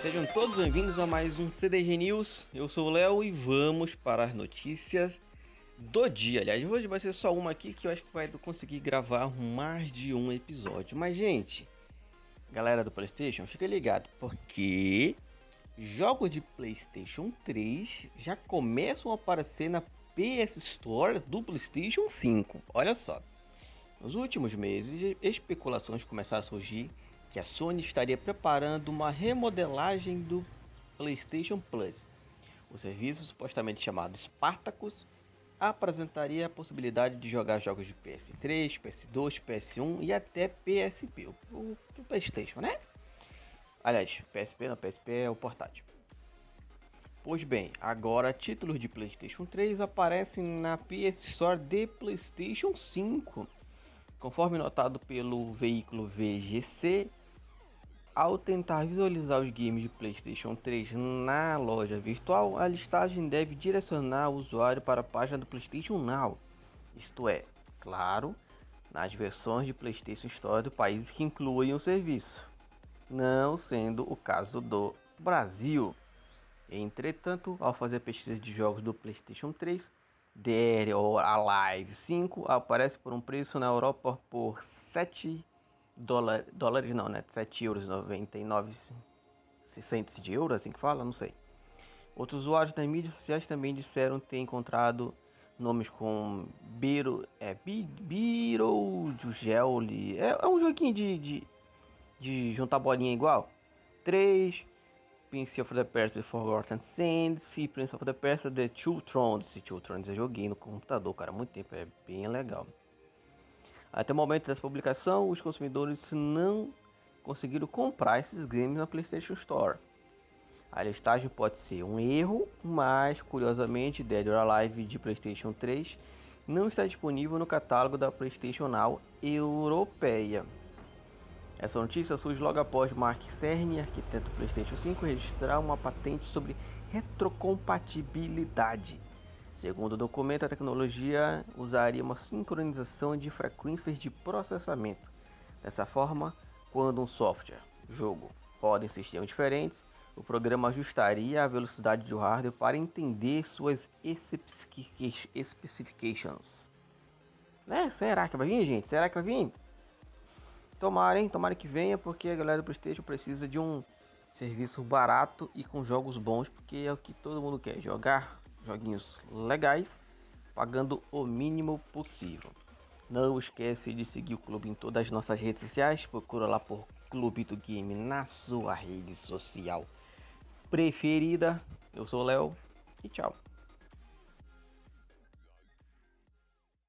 Sejam todos bem-vindos a mais um CDG News. Eu sou o Léo e vamos para as notícias do dia. Aliás, hoje vai ser só uma aqui que eu acho que vai conseguir gravar mais de um episódio. Mas, gente, galera do PlayStation, fica ligado porque jogos de PlayStation 3 já começam a aparecer na PS Store do PlayStation 5. Olha só. Nos últimos meses, especulações começaram a surgir que a Sony estaria preparando uma remodelagem do PlayStation Plus. O serviço, supostamente chamado Spartacus, apresentaria a possibilidade de jogar jogos de PS3, PS2, PS1 e até PSP, o, o, PlayStation, né? Aliás, PSP não, PSP é o portátil. Pois bem, agora títulos de PlayStation 3 aparecem na PS Store de PlayStation 5. Conforme notado pelo veículo VGC, ao tentar visualizar os games de PlayStation 3 na loja virtual, a listagem deve direcionar o usuário para a página do PlayStation Now, isto é, claro, nas versões de PlayStation Store do país que incluem o serviço, não sendo o caso do Brasil. Entretanto, ao fazer pesquisa de jogos do PlayStation 3, Dead or Alive 5 aparece por um preço na Europa por 7 dólar, dólares não, né? 7 euros 99 centes de euro, assim que fala, não sei. Outros usuários das mídias sociais também disseram ter encontrado nomes com Biro, é, Biro Gelli, é, é um joguinho de, de, de juntar bolinha igual. 3, Prince of the Persia Forgotten Sands e Prince of the Persia The Two Thrones. Two Thrones é joguinho no computador, cara, muito tempo, é bem legal. Até o momento dessa publicação, os consumidores não conseguiram comprar esses games na PlayStation Store. A listagem pode ser um erro, mas curiosamente Dead or Alive de PlayStation 3 não está disponível no catálogo da PlayStation Now europeia. Essa notícia surge logo após Mark Cerny, arquiteto do PlayStation 5, registrar uma patente sobre retrocompatibilidade Segundo o documento, a tecnologia usaria uma sincronização de frequências de processamento. Dessa forma, quando um software, jogo, roda em sistemas diferentes, o programa ajustaria a velocidade do hardware para entender suas specifications. Né? Será que vai vir, gente? Será que vai vir? Tomara, hein? Tomara que venha, porque a galera do PlayStation precisa de um serviço barato e com jogos bons, porque é o que todo mundo quer jogar joguinhos legais, pagando o mínimo possível. Não esquece de seguir o clube em todas as nossas redes sociais, procura lá por Clube do Game na sua rede social preferida. Eu sou o Léo e tchau.